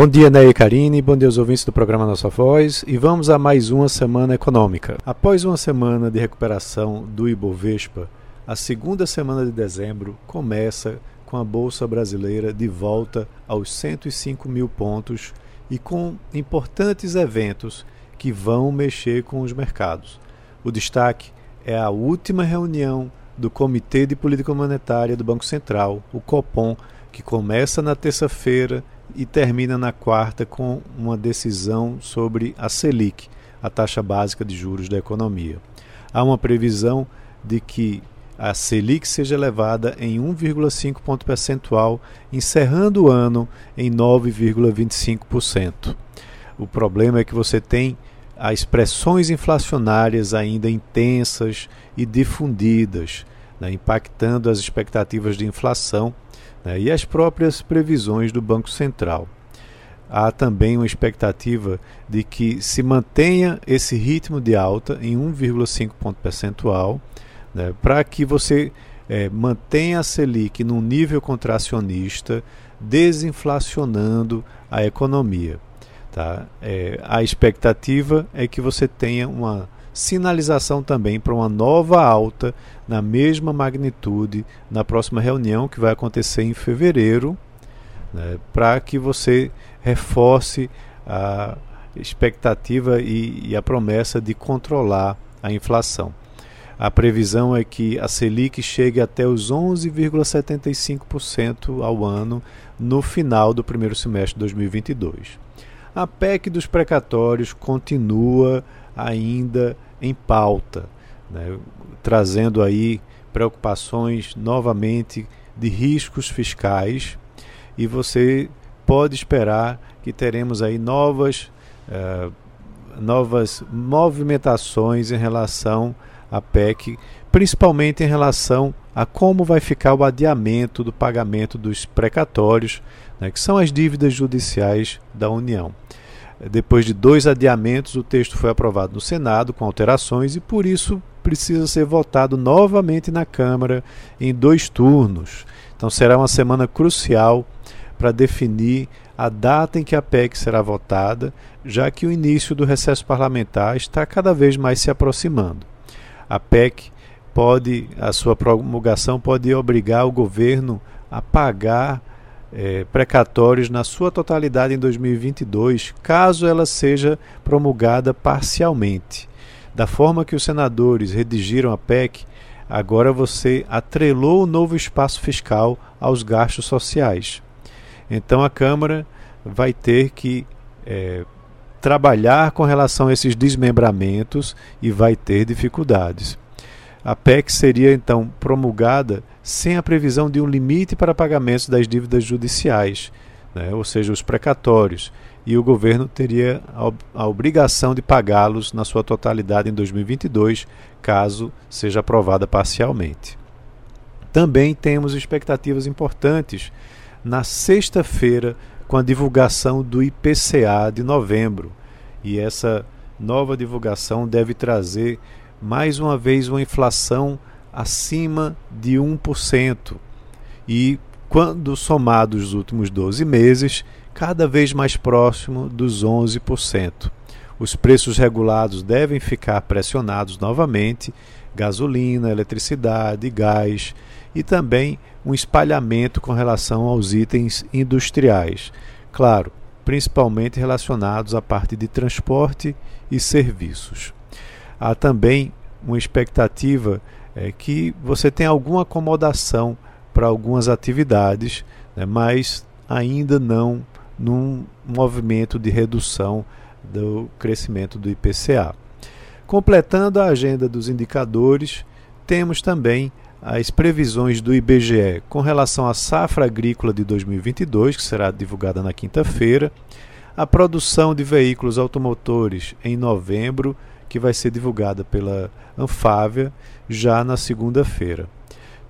Bom dia, Ney e Karine, bom dia aos ouvintes do programa Nossa Voz e vamos a mais uma semana econômica. Após uma semana de recuperação do Ibovespa, a segunda semana de dezembro começa com a Bolsa Brasileira de volta aos 105 mil pontos e com importantes eventos que vão mexer com os mercados. O destaque é a última reunião do Comitê de Política Monetária do Banco Central, o COPOM, que começa na terça-feira e termina na quarta com uma decisão sobre a Selic, a taxa básica de juros da economia. Há uma previsão de que a Selic seja elevada em 1,5 ponto percentual, encerrando o ano em 9,25%. O problema é que você tem as pressões inflacionárias ainda intensas e difundidas, né, impactando as expectativas de inflação né, e as próprias previsões do Banco Central. Há também uma expectativa de que se mantenha esse ritmo de alta em 1,5 ponto percentual, né, para que você é, mantenha a Selic num nível contracionista, desinflacionando a economia. Tá? É, a expectativa é que você tenha uma sinalização também para uma nova alta na mesma magnitude na próxima reunião que vai acontecer em fevereiro, né, para que você reforce a expectativa e, e a promessa de controlar a inflação. A previsão é que a Selic chegue até os 11,75% ao ano no final do primeiro semestre de 2022. A PEC dos precatórios continua ainda em pauta, né, trazendo aí preocupações novamente de riscos fiscais e você pode esperar que teremos aí novas, uh, novas movimentações em relação à PEC, principalmente em relação a como vai ficar o adiamento do pagamento dos precatórios, né, que são as dívidas judiciais da União. Depois de dois adiamentos, o texto foi aprovado no Senado com alterações e, por isso, precisa ser votado novamente na Câmara em dois turnos. Então, será uma semana crucial para definir a data em que a PEC será votada, já que o início do recesso parlamentar está cada vez mais se aproximando. A PEC pode, a sua promulgação pode obrigar o governo a pagar é, precatórios na sua totalidade em 2022, caso ela seja promulgada parcialmente. Da forma que os senadores redigiram a PEC, agora você atrelou o novo espaço fiscal aos gastos sociais. Então a Câmara vai ter que é, trabalhar com relação a esses desmembramentos e vai ter dificuldades. A PEC seria então promulgada sem a previsão de um limite para pagamentos das dívidas judiciais, né, ou seja, os precatórios, e o governo teria a, a obrigação de pagá-los na sua totalidade em 2022, caso seja aprovada parcialmente. Também temos expectativas importantes na sexta-feira com a divulgação do IPCA de novembro, e essa nova divulgação deve trazer mais uma vez uma inflação acima de 1%. E quando somados os últimos 12 meses, cada vez mais próximo dos 11%. Os preços regulados devem ficar pressionados novamente, gasolina, eletricidade, gás e também um espalhamento com relação aos itens industriais. Claro, principalmente relacionados à parte de transporte e serviços há também uma expectativa é, que você tenha alguma acomodação para algumas atividades, né, mas ainda não num movimento de redução do crescimento do IPCA. Completando a agenda dos indicadores, temos também as previsões do IBGE com relação à safra agrícola de 2022, que será divulgada na quinta-feira, a produção de veículos automotores em novembro que vai ser divulgada pela Anfávia já na segunda-feira.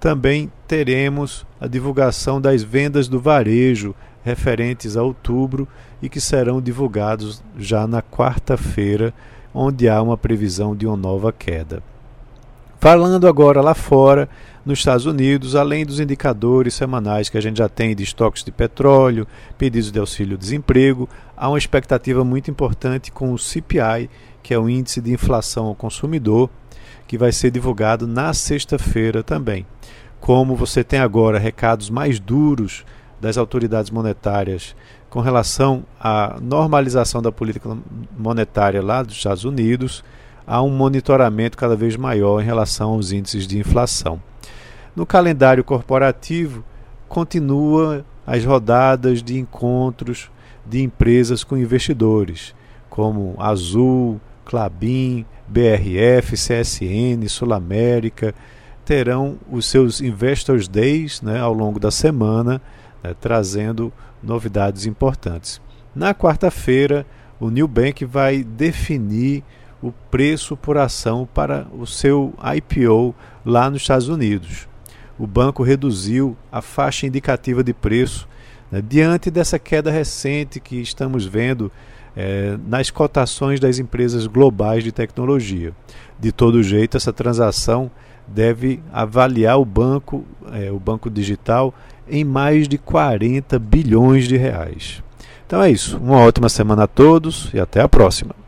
Também teremos a divulgação das vendas do varejo referentes a outubro e que serão divulgados já na quarta-feira, onde há uma previsão de uma nova queda. Falando agora lá fora, nos Estados Unidos, além dos indicadores semanais que a gente já tem de estoques de petróleo, pedidos de auxílio-desemprego, há uma expectativa muito importante com o CPI, que é o Índice de Inflação ao Consumidor, que vai ser divulgado na sexta-feira também. Como você tem agora recados mais duros das autoridades monetárias com relação à normalização da política monetária lá dos Estados Unidos, há um monitoramento cada vez maior em relação aos índices de inflação. No calendário corporativo, continua as rodadas de encontros de empresas com investidores, como Azul, Clabin, BRF, CSN, Sul América, terão os seus Investors Days né, ao longo da semana, né, trazendo novidades importantes. Na quarta-feira, o New Bank vai definir o preço por ação para o seu IPO lá nos Estados Unidos. O banco reduziu a faixa indicativa de preço né, diante dessa queda recente que estamos vendo é, nas cotações das empresas globais de tecnologia. De todo jeito, essa transação deve avaliar o banco, é, o banco digital, em mais de 40 bilhões de reais. Então é isso. Uma ótima semana a todos e até a próxima.